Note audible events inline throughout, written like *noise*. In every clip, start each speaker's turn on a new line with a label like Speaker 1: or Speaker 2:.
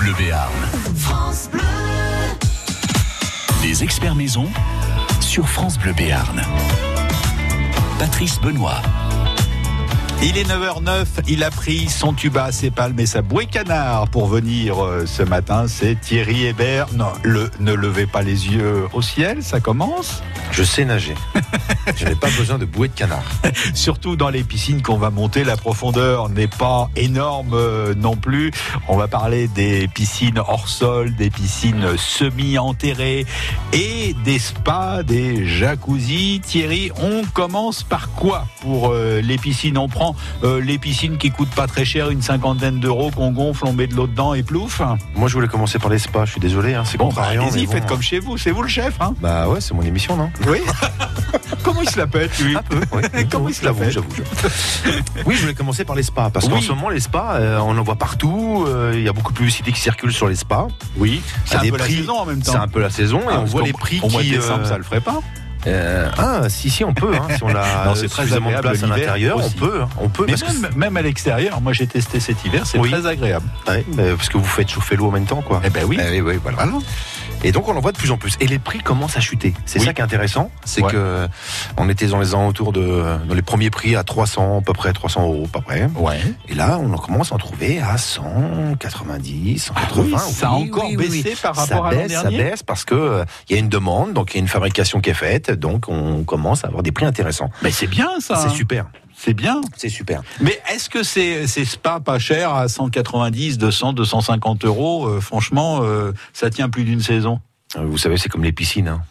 Speaker 1: Bleu Béarn. Les experts maison sur France Bleu Béarn. Patrice Benoît.
Speaker 2: Il est 9h09, il a pris son tuba ses palmes et sa bouée canard pour venir euh, ce matin. C'est Thierry Hébert. Non, le, ne levez pas les yeux au ciel, ça commence.
Speaker 3: Je sais nager. *laughs* Je n'ai pas besoin de bouée de canard. *laughs*
Speaker 2: Surtout dans les piscines qu'on va monter, la profondeur n'est pas énorme euh, non plus. On va parler des piscines hors sol, des piscines semi-enterrées et des spas, des jacuzzis. Thierry, on commence par quoi pour euh, les piscines? On prend euh, les piscines qui coûtent pas très cher, une cinquantaine d'euros qu'on gonfle, on met de l'eau dedans et plouf.
Speaker 3: Moi, je voulais commencer par les spas. Je suis désolé, hein, c'est
Speaker 2: Bon, bah,
Speaker 3: contrariant.
Speaker 2: allez-y,
Speaker 3: bon.
Speaker 2: faites comme chez vous, c'est vous le chef. Hein
Speaker 3: Bah ouais, c'est mon émission, non?
Speaker 2: Oui. *laughs* Comment il se la pète, lui
Speaker 3: Un peu, oui. *laughs*
Speaker 2: Comment il se la
Speaker 3: J'avoue. Oui, je voulais commencer par les spas. Parce qu'en ce moment, les spas, euh, on en voit partout. euh, Il y a beaucoup de publicité qui circule sur les spas.
Speaker 2: Oui, c'est un peu la saison en même temps.
Speaker 3: C'est un peu la saison.
Speaker 2: Ah,
Speaker 3: et on
Speaker 2: parce
Speaker 3: voit les prix
Speaker 2: de
Speaker 3: qui.
Speaker 2: décembre,
Speaker 3: euh,
Speaker 2: ça le ferait pas
Speaker 3: euh, ah, si, si, on peut. Hein, si on a *laughs*
Speaker 2: Non, c'est très
Speaker 3: suffisamment de place à l'intérieur, on peut. hein, On peut
Speaker 2: Mais
Speaker 3: parce, que,
Speaker 2: même, même à l'extérieur, moi j'ai testé cet hiver, c'est
Speaker 3: Oui.
Speaker 2: très agréable.
Speaker 3: ouais, parce que vous faites chauffer l'eau en même temps, quoi.
Speaker 2: Eh ben oui.
Speaker 3: Eh oui, voilà. Et donc on en voit de plus en plus. Et les prix commencent à chuter. C'est
Speaker 2: Oui.
Speaker 3: ça qui est intéressant, c'est
Speaker 2: Ouais.
Speaker 3: que on était dans les alentours de dans les premiers prix à 300 à peu près 300 euros à peu près.
Speaker 2: Ouais.
Speaker 3: Et là on en commence à en trouver à 190, 180.
Speaker 2: oui, ça a encore baissé par
Speaker 3: Ça
Speaker 2: rapport à l'an dernier
Speaker 3: Ça baisse parce que euh, il y a une demande, donc il y a une fabrication qui est faite, donc on commence à avoir des prix intéressants.
Speaker 2: Mais c'est bien ça.
Speaker 3: C'est
Speaker 2: hein.
Speaker 3: super,
Speaker 2: C'est bien.
Speaker 3: c'est super.
Speaker 2: Mais est-ce que ces, ces spas pas chers à 190, 200, 250 euros, euh, franchement, euh, ça tient plus d'une saison?
Speaker 3: Euh, Vous savez, c'est comme les piscines. hein.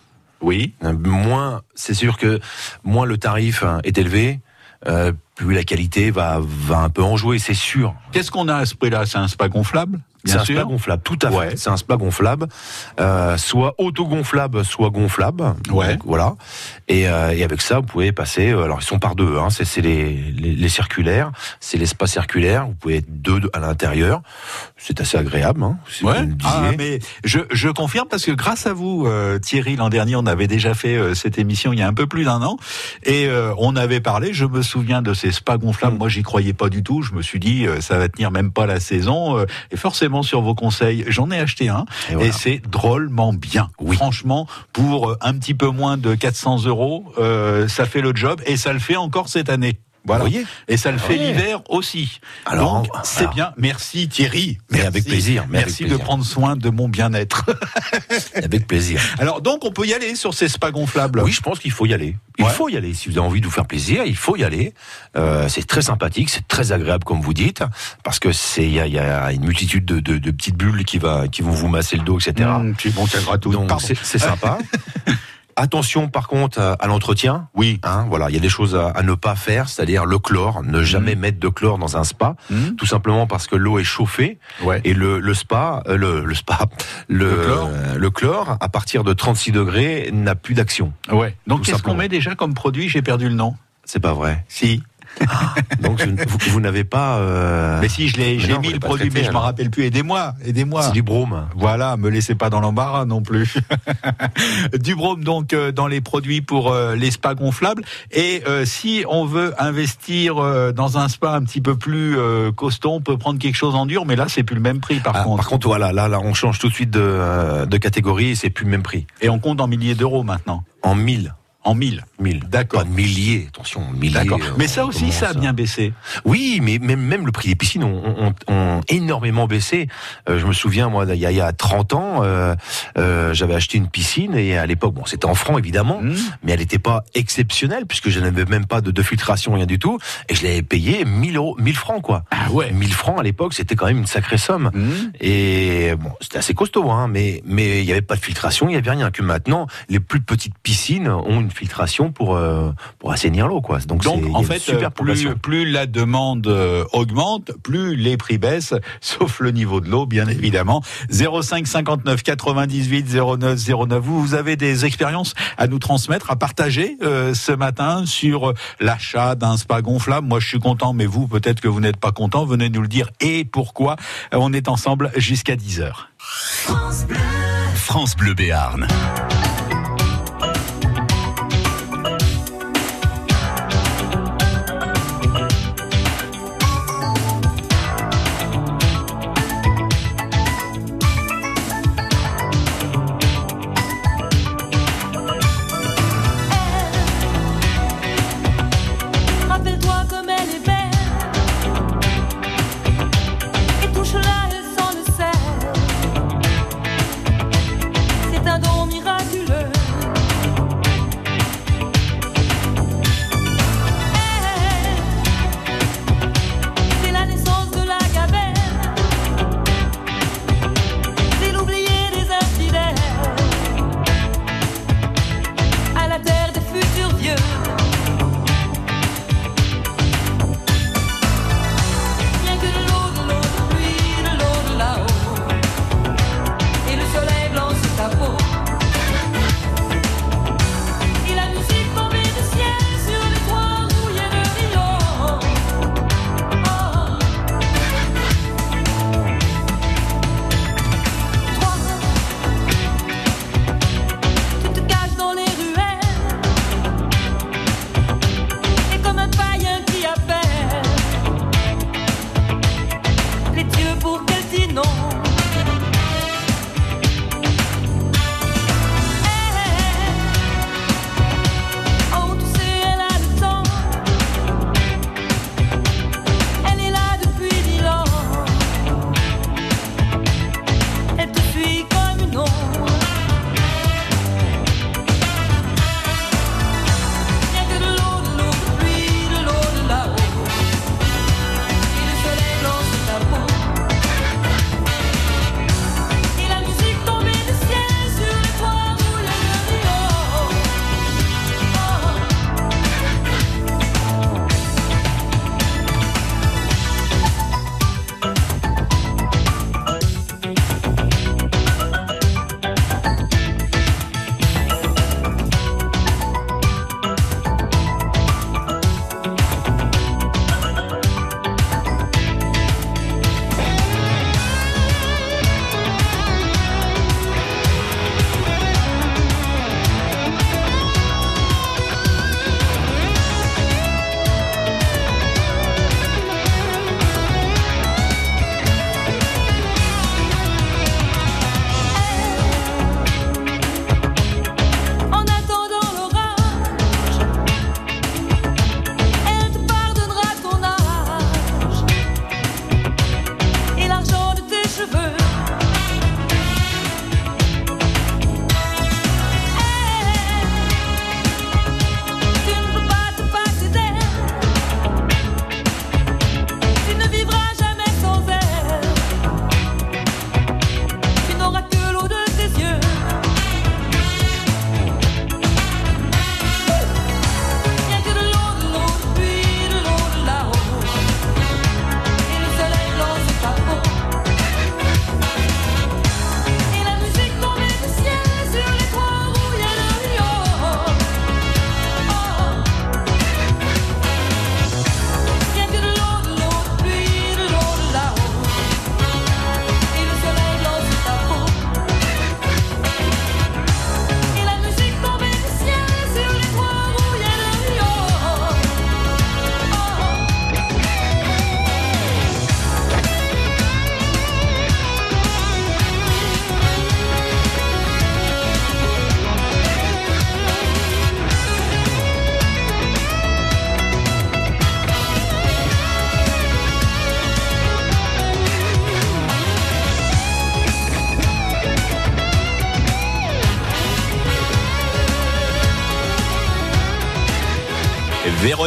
Speaker 2: Oui.
Speaker 3: Moins, c'est sûr que moins le tarif hein, est élevé, euh, plus la qualité va, va un peu en jouer, c'est sûr.
Speaker 2: Qu'est-ce qu'on a à ce prix-là? C'est un spa gonflable?
Speaker 3: C'est un spa gonflable, tout à fait. C'est un spa gonflable, euh, soit auto-gonflable, soit gonflable.
Speaker 2: Ouais.
Speaker 3: Donc, voilà. Et, euh, et avec ça, vous pouvez passer. euh, alors, ils sont par deux. Hein, c'est les, les, les circulaires, c'est les spas circulaires. Vous pouvez être deux à l'intérieur. C'est assez agréable. Hein, si
Speaker 2: Ouais.
Speaker 3: vous.
Speaker 2: Ah, mais je, je confirme parce que grâce à vous, euh, Thierry, l'an dernier, on avait déjà fait euh, cette émission il y a un peu plus d'un an et euh, on avait parlé. Je me souviens de ces spas gonflables.
Speaker 3: Mm.
Speaker 2: Moi, j'y croyais pas du tout. Je me suis dit, euh, ça va tenir même pas la saison. euh, et forcément, sur vos conseils, j'en ai acheté un
Speaker 3: Et
Speaker 2: et,
Speaker 3: voilà.
Speaker 2: c'est drôlement bien.
Speaker 3: Oui.
Speaker 2: Franchement, pour euh, un petit peu moins de 400 euros, euh, ça fait le job et ça le fait encore cette année. Voilà.
Speaker 3: Vous voyez
Speaker 2: Et ça le fait
Speaker 3: Ouais.
Speaker 2: l'hiver aussi.
Speaker 3: Alors,
Speaker 2: Donc, c'est
Speaker 3: alors.
Speaker 2: bien. Merci Thierry.
Speaker 3: Mais avec plaisir, mais avec
Speaker 2: Merci de prendre soin de mon bien-être.
Speaker 3: Avec plaisir. *laughs*
Speaker 2: Alors donc on peut y aller sur ces spas gonflables?
Speaker 3: Oui, je pense qu'il faut y aller. Il
Speaker 2: Ouais.
Speaker 3: faut y aller. Si vous avez envie de vous faire plaisir, il faut y aller. Euh, c'est très sympathique, c'est très agréable, comme vous dites, parce que c'est il y a, il y a une multitude de, de- de petites bulles qui va qui vont vous masser le dos, etc.
Speaker 2: Mmh, bon,
Speaker 3: c'est sympa. *laughs* Attention par contre à, l'entretien.
Speaker 2: Oui.
Speaker 3: Hein, voilà, il y a des choses à, à ne pas faire, c'est-à-dire le chlore, ne jamais mettre de chlore dans un spa,
Speaker 2: Mmh.
Speaker 3: tout simplement parce que l'eau est chauffée
Speaker 2: Ouais.
Speaker 3: et le, le spa, euh, le, le spa, *laughs* le,
Speaker 2: Le chlore.
Speaker 3: euh, le chlore, à partir de 36 degrés, n'a plus d'action.
Speaker 2: Ouais. Donc qu'est-ce qu'on met déjà comme produit? J'ai perdu le nom.
Speaker 3: C'est pas vrai.
Speaker 2: Si.
Speaker 3: Donc je- vous, vous n'avez pas. euh,
Speaker 2: Mais si je l'ai, j'ai mis le produit,
Speaker 3: traité,
Speaker 2: mais je m'en rappelle plus. Aidez-moi, aidez-moi.
Speaker 3: C'est du brome.
Speaker 2: Voilà, me laissez pas dans l'embarras non plus. *laughs* du brome donc euh, dans les produits pour euh, les spas gonflables. Et euh, si on veut investir dans un spa un petit peu plus costaud, on peut prendre quelque chose en dur, mais là c'est plus le même prix par
Speaker 3: Ah,
Speaker 2: contre.
Speaker 3: par contre, voilà, là, là, on change tout de suite de, de catégorie et c'est plus le même prix.
Speaker 2: Et on compte en milliers d'euros maintenant.
Speaker 3: En 1000.
Speaker 2: En mille.
Speaker 3: 1000.
Speaker 2: D'accord.
Speaker 3: Pas de milliers, attention, milliers.
Speaker 2: D'accord.
Speaker 3: euh,
Speaker 2: Mais ça aussi, ça a bien baissé.
Speaker 3: Oui, mais même, même le prix des piscines ont, ont- ont énormément baissé. Euh, je me souviens, moi, il y a, il y a 30 ans, euh, euh, j'avais acheté une piscine et à l'époque, bon, c'était en francs évidemment,
Speaker 2: Mmh.
Speaker 3: mais elle n'était pas exceptionnelle puisque je n'avais même pas de, de filtration, rien du tout, et je l'avais payé 1000 euros, 1000 francs quoi.
Speaker 2: Ah ouais.
Speaker 3: 1000 francs à l'époque, c'était quand même une sacrée somme.
Speaker 2: Mmh.
Speaker 3: Et bon, c'était assez costaud, hein, mais mais il n'y avait pas de filtration, il n'y avait rien. Que maintenant, les plus petites piscines ont une filtration pour euh, pour assainir l'eau, quoi. Donc,
Speaker 2: Donc en fait,
Speaker 3: super
Speaker 2: euh, plus,
Speaker 3: progression.
Speaker 2: plus la demande euh, augmente, plus les prix baissent, *laughs* sauf le niveau de l'eau, bien évidemment. 05 59 98 09 09. Vous, vous avez des expériences à nous transmettre, à partager euh, ce matin sur l'achat d'un spa gonflable. Moi, je suis content, mais vous, peut-être que vous n'êtes pas content. Venez nous le dire et pourquoi. On est ensemble jusqu'à 10 heures.
Speaker 1: France Bleu Béarn.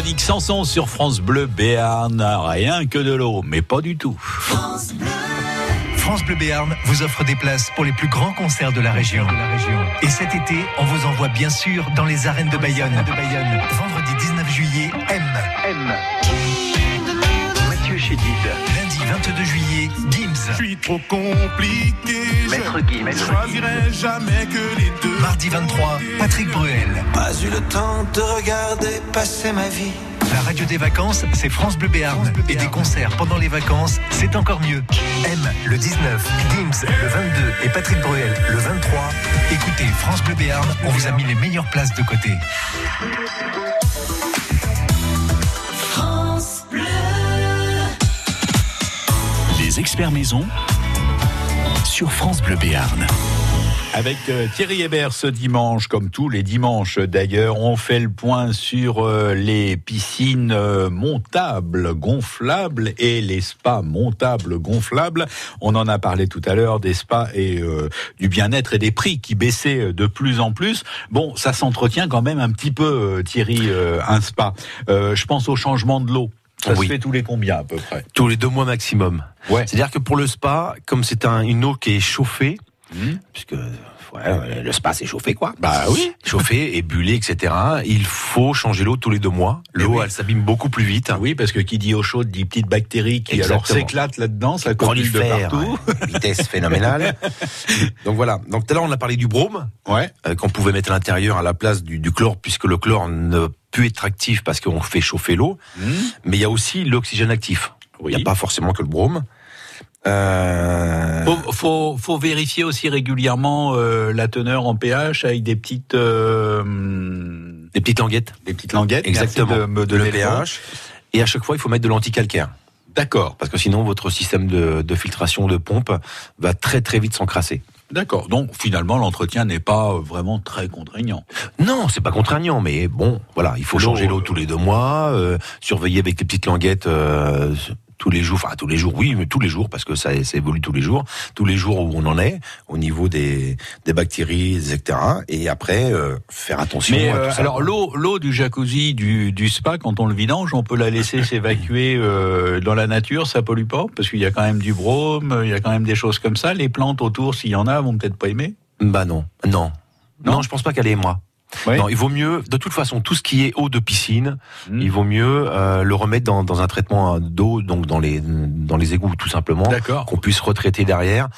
Speaker 2: Véronique Sanson sur France Bleu Béarn, rien que de l'eau, mais pas du tout.
Speaker 4: France Bleu. Béarn vous offre des places pour les plus grands concerts de la région. Et cet été, on vous envoie bien sûr dans les arènes de Bayonne. Vendredi 19 juillet, M. M. Mathieu Chédid. Lundi 22 juillet, Gims.
Speaker 5: Je suis trop compliqué.
Speaker 4: Maître Gims.
Speaker 5: Je choisirai jamais que les deux.
Speaker 4: Mardi 23, Patrick Bruel.
Speaker 6: Pas eu le temps de regarder passer ma vie.
Speaker 4: La radio des vacances, c'est France Bleu Béarn. Et des concerts pendant les vacances, c'est encore mieux. M le 19, Gims le 22 et Patrick Bruel le 23. Écoutez France Bleu Béarn, on vous a mis les meilleures places de côté.
Speaker 1: Experts maison sur France Bleu Béarn.
Speaker 2: Avec euh, Thierry Hébert ce dimanche, comme tous les dimanches d'ailleurs, on fait le point sur euh, les piscines euh, montables, gonflables et les spas montables, gonflables. On en a parlé tout à l'heure des spas et du bien-être et des prix qui baissaient de plus en plus. Bon, ça s'entretient quand même un petit peu, Thierry, un spa. je pense au changement de l'eau. Ça se fait tous les combien à peu près?
Speaker 3: Tous les deux mois maximum.
Speaker 2: Ouais.
Speaker 3: C'est-à-dire que pour le spa, comme c'est un, une eau qui est chauffée,
Speaker 2: Mmh.
Speaker 3: puisque ouais, le spa c'est chauffé quoi.
Speaker 2: Bah oui. *laughs*
Speaker 3: Chauffé, ébulé, etc. Il faut changer l'eau tous les deux mois.
Speaker 2: Mais
Speaker 3: L'eau,
Speaker 2: oui.
Speaker 3: elle s'abîme beaucoup plus vite.
Speaker 2: Oui, parce que qui dit eau chaude dit petites bactéries qui alors s'éclatent là-dedans, ça coagule de partout.
Speaker 3: ouais. *laughs* vitesse phénoménale. Donc voilà. Donc tout à l'heure on a parlé du brome
Speaker 2: Ouais.
Speaker 3: euh, qu'on pouvait mettre à l'intérieur à la place du, du chlore, puisque le chlore ne peut être actif parce qu'on fait chauffer l'eau.
Speaker 2: Mmh.
Speaker 3: Mais il y a aussi l'oxygène actif. Il
Speaker 2: Oui.
Speaker 3: n'y a pas forcément que le brome. Euh,
Speaker 2: Faut, faut, faut vérifier aussi régulièrement euh, la teneur en pH avec des petites, euh,
Speaker 3: des petites languettes.
Speaker 2: des petites languettes.
Speaker 3: Exactement.
Speaker 2: de me
Speaker 3: le pH. Et à chaque fois, il faut mettre de l'anticalcaire.
Speaker 2: D'accord,
Speaker 3: Parce que sinon, votre système de, de filtration de pompe va très très vite s'encrasser.
Speaker 2: d'accord. Donc finalement, l'entretien n'est pas euh, vraiment très contraignant.
Speaker 3: Non, c'est pas contraignant, mais bon, voilà, il faut changer l'eau tous les deux mois, euh, surveiller avec les petites languettes euh, tous les jours, enfin tous les jours, oui, mais tous les jours, parce que ça, ça évolue tous les jours, tous les jours où on en est, au niveau des, des bactéries, etc. Et après, euh, faire attention
Speaker 2: Mais
Speaker 3: à
Speaker 2: euh,
Speaker 3: tout ça.
Speaker 2: alors l'eau, l'eau du jacuzzi, du, du spa, quand on le vidange, on peut la laisser *laughs* s'évacuer euh, dans la nature, ça pollue pas, parce qu'il y a quand même du brome, il y a quand même des choses comme ça. Les plantes autour, s'il y en a, vont peut-être pas aimer?
Speaker 3: Bah non, non.
Speaker 2: Non?
Speaker 3: Non, je pense pas qu'elle est moi. Non, il vaut mieux, de toute façon, tout ce qui est eau de piscine,
Speaker 2: Mm.
Speaker 3: il vaut mieux euh, le remettre dans, dans un traitement d'eau, donc dans les dans les égouts tout simplement, qu'on puisse retraiter derrière,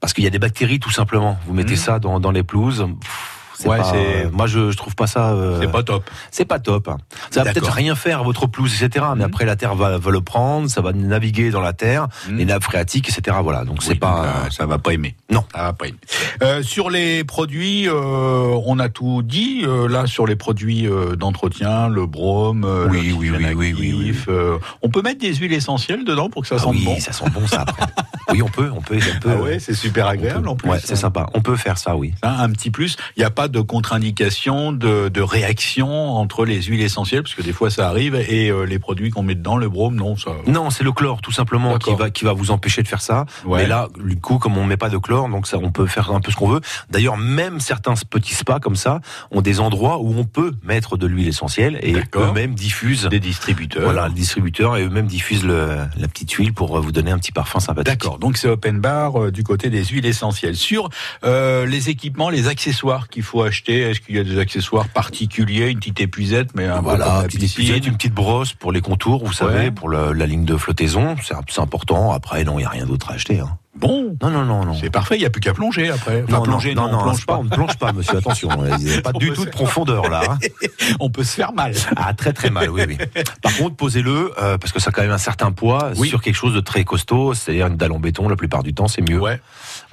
Speaker 3: parce qu'il y a des bactéries tout simplement. Vous mettez
Speaker 2: Mm.
Speaker 3: ça dans, dans les pelouses. pff,
Speaker 2: Ouais,
Speaker 3: pas-
Speaker 2: c'est-
Speaker 3: moi je, je trouve pas ça. euh,
Speaker 2: C'est pas top.
Speaker 3: c'est pas top. hein. Ça va peut-être rien faire à votre pelouse, etc. Mais
Speaker 2: Mhm.
Speaker 3: après la terre va, va le prendre, ça va naviguer dans la terre,
Speaker 2: Mhm.
Speaker 3: les nappes phréatiques, etc. Voilà. Donc c'est
Speaker 2: Oui,
Speaker 3: pas.
Speaker 2: donc, euh, ça va pas aimer.
Speaker 3: Non.
Speaker 2: ça va pas aimer. Euh, sur les produits, euh, on a tout dit. euh, là, sur les produits euh, d'entretien, le brome, euh,
Speaker 3: Oui, oui,
Speaker 2: l'oxygène
Speaker 3: oui, oui, oui,
Speaker 2: euh, on peut mettre des huiles essentielles dedans pour que ça
Speaker 3: Ah
Speaker 2: sente
Speaker 3: oui,
Speaker 2: bon.
Speaker 3: ça sent bon ça après. *laughs* oui, on peut, on peut, on peut.
Speaker 2: Ah ouais, c'est super agréable
Speaker 3: peut.
Speaker 2: en plus.
Speaker 3: Ouais, c'est sympa. On peut faire ça, oui.
Speaker 2: Hein, un petit plus. Il n'y a pas de contre-indication, de, de réaction entre les huiles essentielles, parce que des fois ça arrive, et euh, les produits qu'on met dedans, le brome, non, ça.
Speaker 3: Non, c'est le chlore tout simplement qui va qui va vous empêcher de faire ça.
Speaker 2: Ouais.
Speaker 3: Mais là, du coup, comme on met pas de chlore, donc ça, on peut faire un peu ce qu'on veut. D'ailleurs, même certains petits spas comme ça ont des endroits où on peut mettre de l'huile essentielle et eux-mêmes diffusent.
Speaker 2: Des distributeurs.
Speaker 3: Voilà, le distributeur et eux-mêmes diffusent le, la petite huile pour vous donner un petit parfum sympathique.
Speaker 2: D'accord, donc c'est open bar euh, du côté des huiles essentielles. Sur euh, les équipements, les accessoires qu'il faut acheter, est-ce qu'il y a des accessoires particuliers, une petite épuisette, mais un
Speaker 3: Voilà, une petite
Speaker 2: piscine
Speaker 3: épuisette, une petite brosse pour les contours, vous savez,
Speaker 2: Ouais.
Speaker 3: pour le- la ligne de flottaison, c'est important. Après, non, il y a rien d'autre à acheter. Hein.
Speaker 2: Bon,
Speaker 3: Non, non, non, non.
Speaker 2: c'est parfait, il n'y a plus qu'à plonger après. Enfin,
Speaker 3: non,
Speaker 2: plonger, non,
Speaker 3: non, non,
Speaker 2: on plonge
Speaker 3: pas.
Speaker 2: pas.
Speaker 3: On ne plonge pas, monsieur. Attention, *laughs* il n'y a pas
Speaker 2: On
Speaker 3: du tout de profondeur là. hein. *laughs*
Speaker 2: On peut se faire mal.
Speaker 3: Ah, très très mal, oui, oui. Par contre, posez-le, euh, parce que ça a quand même un certain poids,
Speaker 2: Oui.
Speaker 3: sur quelque chose de très costaud, c'est-à-dire une dalle en béton, la plupart du temps, c'est mieux.
Speaker 2: Ouais.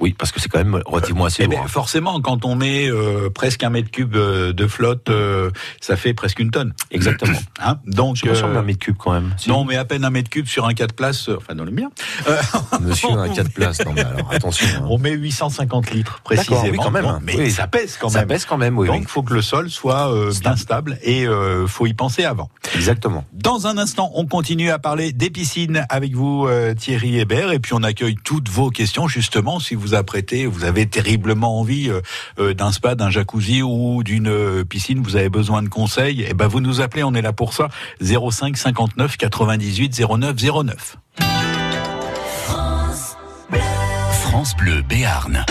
Speaker 3: Oui, parce que c'est quand même relativement assez
Speaker 2: Eh
Speaker 3: lourd.
Speaker 2: ben, forcément, quand on met euh, presque un mètre cube euh, de flotte, ça fait presque une tonne. *coughs*
Speaker 3: Exactement. *coughs*
Speaker 2: Hein Donc,
Speaker 3: Je d'un mètre cube quand même. Si.
Speaker 2: non, mais à peine un mètre cube sur un 4 places, enfin dans le mien.
Speaker 3: Monsieur, un 4 *laughs* places. Place. Non, mais alors, attention. hein.
Speaker 2: On met 850 litres précisément.
Speaker 3: oui, quand même.
Speaker 2: Bon, mais
Speaker 3: Oui.
Speaker 2: ça pèse quand
Speaker 3: Ça
Speaker 2: même.
Speaker 3: pèse quand même, oui.
Speaker 2: Donc il faut que le sol soit euh, bien stable et euh, faut y penser avant.
Speaker 3: Exactement.
Speaker 2: Dans un instant, on continue à parler des piscines avec vous, euh, Thierry Hébert, et puis on accueille toutes vos questions, justement, si vous apprêtez, vous avez terriblement envie euh, euh, d'un spa, d'un jacuzzi ou d'une piscine, vous avez besoin de conseils, et ben vous nous appelez, on est là pour ça, 05 59 98 09 09.
Speaker 1: France Bleu Béarn.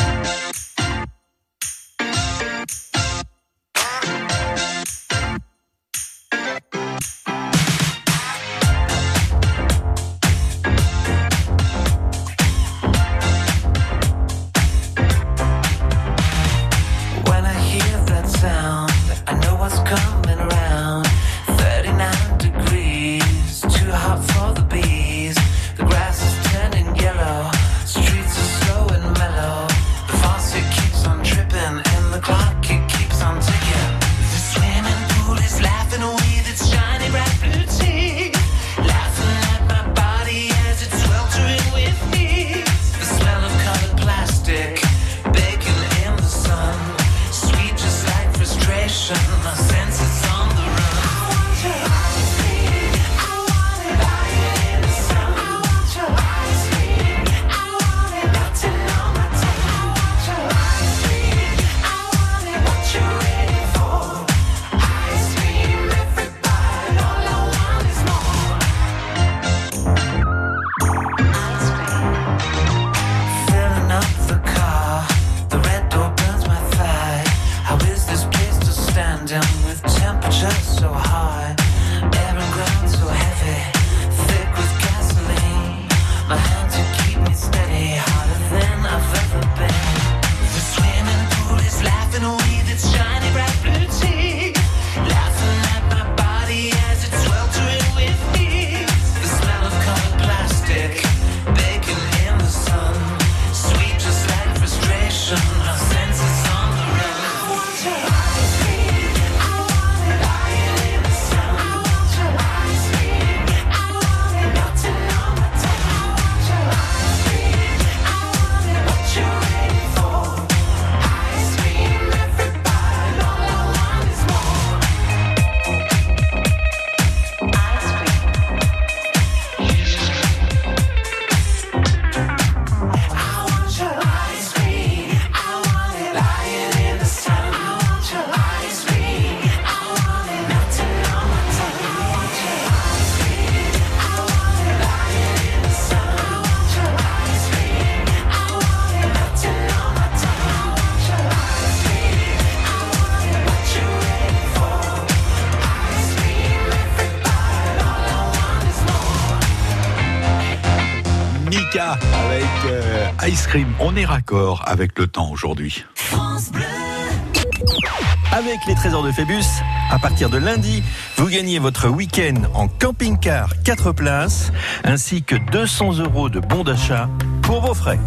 Speaker 6: On
Speaker 2: est raccord avec le temps aujourd'hui.
Speaker 7: Avec les trésors de Phébus, à partir de lundi, vous gagnez votre week-end en camping-car 4 places, ainsi que 200 euros de bons d'achat pour vos frais.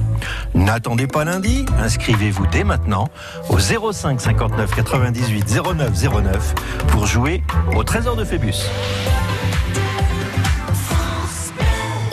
Speaker 7: N'attendez pas lundi, inscrivez-vous dès maintenant au 05 59 98 09 09 pour jouer au trésor de Phébus.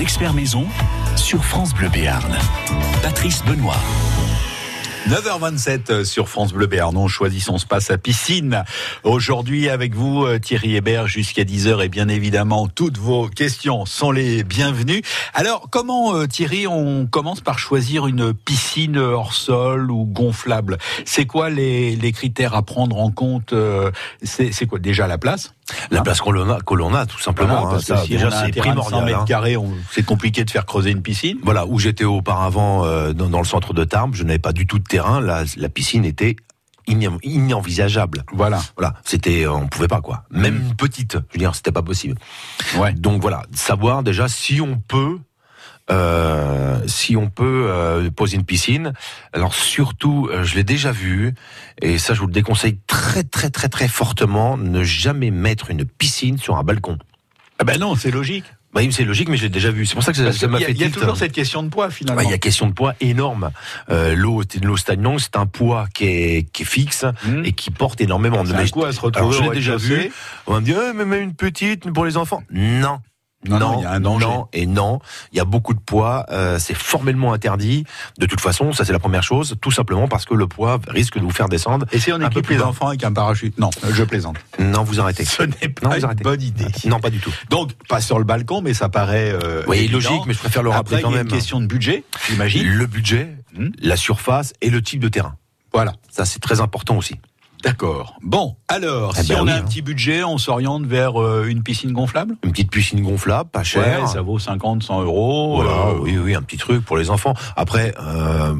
Speaker 1: Experts maison sur France Bleu Béarn. Patrice Benoît.
Speaker 2: 9h27 sur France Bleu Béarn. On choisit son spa, sa piscine. Aujourd'hui, avec vous, euh, Thierry Hébert, jusqu'à 10h. Et bien évidemment, toutes vos questions sont les bienvenues. Alors, comment, euh, Thierry, on commence par choisir une piscine hors sol ou gonflable? C'est quoi les, critères à prendre en compte euh, c'est quoi Déjà la place?
Speaker 3: La place qu'on l'on a, que l'on a, tout simplement.
Speaker 2: Voilà,
Speaker 3: hein,
Speaker 2: que
Speaker 3: ça,
Speaker 2: si
Speaker 3: déjà, c'est
Speaker 2: de 100
Speaker 3: primordial.
Speaker 2: mètres
Speaker 3: hein.
Speaker 2: carrés, on- c'est compliqué de faire creuser une piscine.
Speaker 3: Voilà, où j'étais auparavant euh, dans, dans le centre de Tarbes, je n'avais pas du tout de terrain. La, la piscine était inenvisageable.
Speaker 2: Voilà.
Speaker 3: Voilà, c'était, euh, on pouvait pas quoi. Même petite, je veux dire, c'était pas possible.
Speaker 2: Ouais.
Speaker 3: Donc voilà, savoir déjà si on peut euh, si on peut euh, poser une piscine. Alors surtout, euh, je l'ai déjà vu, et ça je vous le déconseille très très très très fortement, ne jamais mettre une piscine sur un balcon.
Speaker 2: Ah ben non, c'est logique.
Speaker 3: Bah oui, c'est logique, mais je l'ai déjà vu. C'est pour ça que ça
Speaker 2: Parce
Speaker 3: ça m'a fait
Speaker 2: il y a toujours cette question de poids finalement.
Speaker 3: Bah, il y a question de poids énorme. Euh, l'eau, l'eau stagnante, c'est un poids qui est, qui est fixe
Speaker 2: Hmm.
Speaker 3: et qui porte énormément.
Speaker 2: C'est un
Speaker 3: Mais-
Speaker 2: coup à se
Speaker 3: alors,
Speaker 2: retrouver
Speaker 3: je l'ai déjà vu. On va me dire, Eh, mais même une petite pour les enfants. Non.
Speaker 2: Non, non, il y a un danger.
Speaker 3: non et non. Il y a beaucoup de poids. euh, c'est formellement interdit. De toute façon, ça c'est la première chose. Tout simplement parce que le poids risque de vous faire descendre.
Speaker 2: Et si on équipe
Speaker 3: plus
Speaker 2: les enfants avec un parachute? Non, je plaisante.
Speaker 3: Non, vous arrêtez.
Speaker 2: Ce n'est
Speaker 3: Non,
Speaker 2: pas
Speaker 3: vous
Speaker 2: une
Speaker 3: arrêtez.
Speaker 2: bonne idée.
Speaker 3: Non, pas du tout.
Speaker 2: Donc, pas sur le balcon, mais ça paraît. Euh,
Speaker 3: Oui,
Speaker 2: évident.
Speaker 3: logique, mais je préfère le rappeler
Speaker 2: Après,
Speaker 3: quand
Speaker 2: il y a
Speaker 3: même.
Speaker 2: une question de budget, j'imagine.
Speaker 3: Le budget,
Speaker 2: Hmm.
Speaker 3: la surface et le type de terrain.
Speaker 2: Voilà.
Speaker 3: Ça, c'est très important aussi.
Speaker 2: D'accord. Bon, alors,
Speaker 3: Eh
Speaker 2: si
Speaker 3: ben
Speaker 2: on
Speaker 3: oui,
Speaker 2: a un
Speaker 3: hein.
Speaker 2: petit budget, on s'oriente vers euh, une piscine gonflable?
Speaker 3: Une petite piscine gonflable, pas chère.
Speaker 2: Ouais, ça vaut 50, 100 euros.
Speaker 3: Voilà,
Speaker 2: euh,
Speaker 3: oui, oui, un petit truc pour les enfants. Après, euh,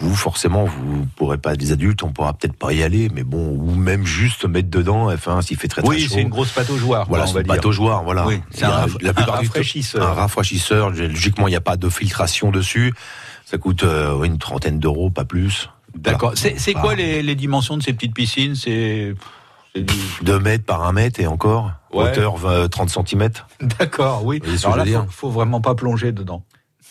Speaker 3: vous, forcément, vous pourrez pas, des adultes, on pourra peut-être pas y aller, mais bon, ou même juste mettre dedans, enfin, s'il fait très très
Speaker 2: Oui,
Speaker 3: chaud.
Speaker 2: c'est une grosse pataugeoire.
Speaker 3: Voilà, c'est une pataugeoire, voilà.
Speaker 2: Oui, c'est un
Speaker 3: la plupart
Speaker 2: un
Speaker 3: du temps-
Speaker 2: rafraîchisseur.
Speaker 3: Un rafraîchisseur. Logiquement, il n'y a pas de filtration dessus. Ça coûte une trentaine d'euros, pas plus.
Speaker 2: D'accord.
Speaker 3: Voilà.
Speaker 2: C'est quoi les, les dimensions de ces petites piscines? C'est. c'est du-
Speaker 3: 2 mètres par 1 mètre et encore?
Speaker 2: Ouais.
Speaker 3: Hauteur 20, 30 cm.
Speaker 2: D'accord, oui. Alors là,
Speaker 3: dire?
Speaker 2: faut, faut vraiment pas plonger dedans.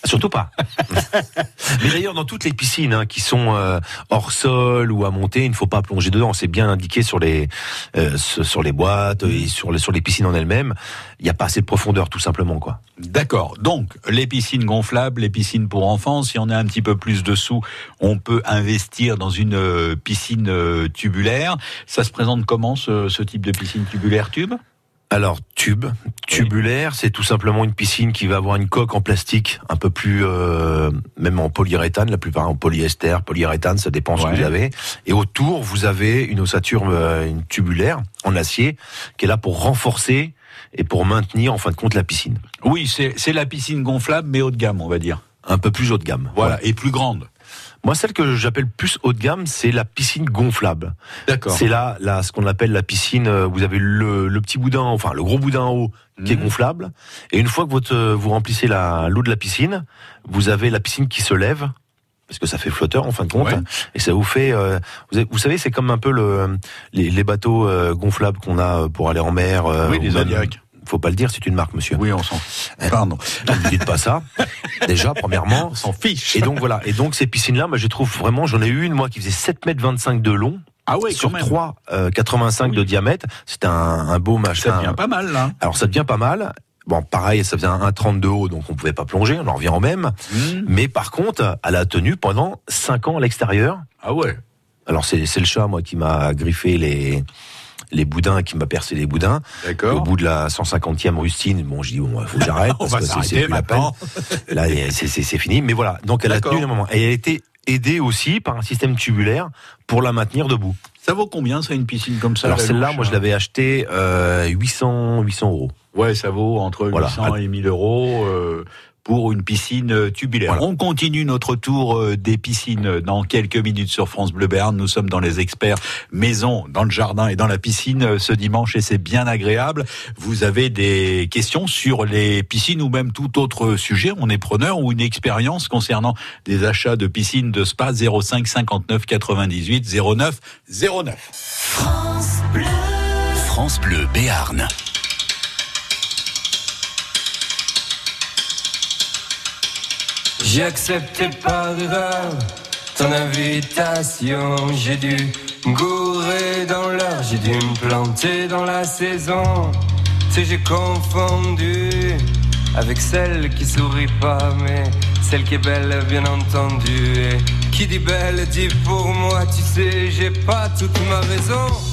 Speaker 3: Surtout pas. *laughs* Mais d'ailleurs, dans toutes les piscines hein, qui sont euh, hors sol ou à monter, il ne faut pas plonger dedans. C'est bien indiqué sur les euh, sur les boîtes et sur les sur les piscines en elles-mêmes. Il n'y a pas assez de profondeur, tout simplement, quoi.
Speaker 2: D'accord. Donc, les piscines gonflables, les piscines pour enfants, si on a un petit peu plus de sous, on peut investir dans une euh, piscine euh, tubulaire. Ça se présente comment, ce, ce type de piscine tubulaire tube?
Speaker 3: Alors, tube, tubulaire, c'est tout simplement une piscine qui va avoir une coque en plastique, un peu plus, euh, même en polyuréthane, la plupart en polyester, polyuréthane, ça dépend ce
Speaker 2: Ouais.
Speaker 3: que vous avez. Et autour, vous avez une ossature, euh, une tubulaire en acier, qui est là pour renforcer et pour maintenir, en fin de compte, la piscine.
Speaker 2: Oui, c'est c'est la piscine gonflable, mais haut de gamme, on va dire.
Speaker 3: Un peu plus haut de gamme.
Speaker 2: Voilà,
Speaker 3: Ouais.
Speaker 2: et plus grande.
Speaker 3: Moi, celle que j'appelle plus haut de gamme, c'est la piscine gonflable.
Speaker 2: D'accord.
Speaker 3: C'est là, là, ce qu'on appelle la piscine. euh, Vous avez le, le petit boudin, enfin le gros boudin en haut, qui est
Speaker 2: Mhm.
Speaker 3: gonflable. Et une fois que votre, euh, vous remplissez la- l'eau de la piscine, vous avez la piscine qui se lève. Parce que ça fait flotteur en fin de compte,
Speaker 2: Ouais.
Speaker 3: et ça vous fait. euh, vous, avez- vous savez, c'est comme un peu le, les, les bateaux euh, gonflables qu'on a pour aller en mer. euh,
Speaker 2: Oui,
Speaker 3: ou
Speaker 2: les
Speaker 3: même-
Speaker 2: Zodiac.
Speaker 3: Faut pas le dire, c'est une marque, monsieur.
Speaker 2: Oui, on s'en. Pardon.
Speaker 3: Ne dites pas ça. *laughs* Déjà, premièrement.
Speaker 2: On s'en fiche.
Speaker 3: Et donc voilà. Et donc ces piscines-là, moi je trouve vraiment, j'en ai eu une moi qui faisait 7 mètres 25 de long
Speaker 2: ah ouais,
Speaker 3: sur
Speaker 2: quand même.
Speaker 3: 3 euh, 85 de
Speaker 2: Oui.
Speaker 3: diamètre. C'était un, un beau machin.
Speaker 2: Ça devient pas mal, là.
Speaker 3: Alors ça devient pas mal. Bon, pareil, ça faisait un 1,30 de haut, donc on pouvait pas plonger, on en revient au même.
Speaker 2: Hmm.
Speaker 3: Mais par contre, elle a tenu pendant 5 ans à l'extérieur.
Speaker 2: Ah ouais.
Speaker 3: Alors c'est c'est le chat, moi, qui m'a griffé les les boudins, qui m'a percé les boudins. Au bout de la 150e rustine, bon, je dis, bon, faut que j'arrête. *laughs*
Speaker 2: On
Speaker 3: parce
Speaker 2: va s'arrêter maintenant.
Speaker 3: Là, c'est- fini. Mais voilà, donc elle a tenu un moment. Et elle a été aidée aussi par un système tubulaire pour la maintenir debout.
Speaker 2: Ça vaut combien, ça, une piscine comme ça
Speaker 3: Alors celle-là, moi, je
Speaker 2: hein
Speaker 3: l'avais acheté euh, 800, 800 euros.
Speaker 2: Ouais, ça vaut entre
Speaker 3: Voilà.
Speaker 2: 800 et 1000 euros euh, pour une piscine tubulaire.
Speaker 3: Voilà.
Speaker 2: On continue notre tour euh, des piscines dans quelques minutes sur France Bleu Béarn. Nous sommes dans les experts maison, dans le jardin et dans la piscine euh, ce dimanche et c'est bien agréable. Vous avez des questions sur les piscines ou même tout autre sujet. On est preneur ou une expérience concernant des achats de piscines de spa 05 59 98 09 09.
Speaker 1: France Bleu Béarn.
Speaker 8: J'ai accepté par erreur ton invitation. J'ai dû me gourer dans l'heure, j'ai dû me planter dans la saison. C'est j'ai confondu avec celle qui sourit pas, mais celle qui est belle, bien entendu. Et qui dit belle dit pour moi, tu sais, j'ai pas toute ma raison.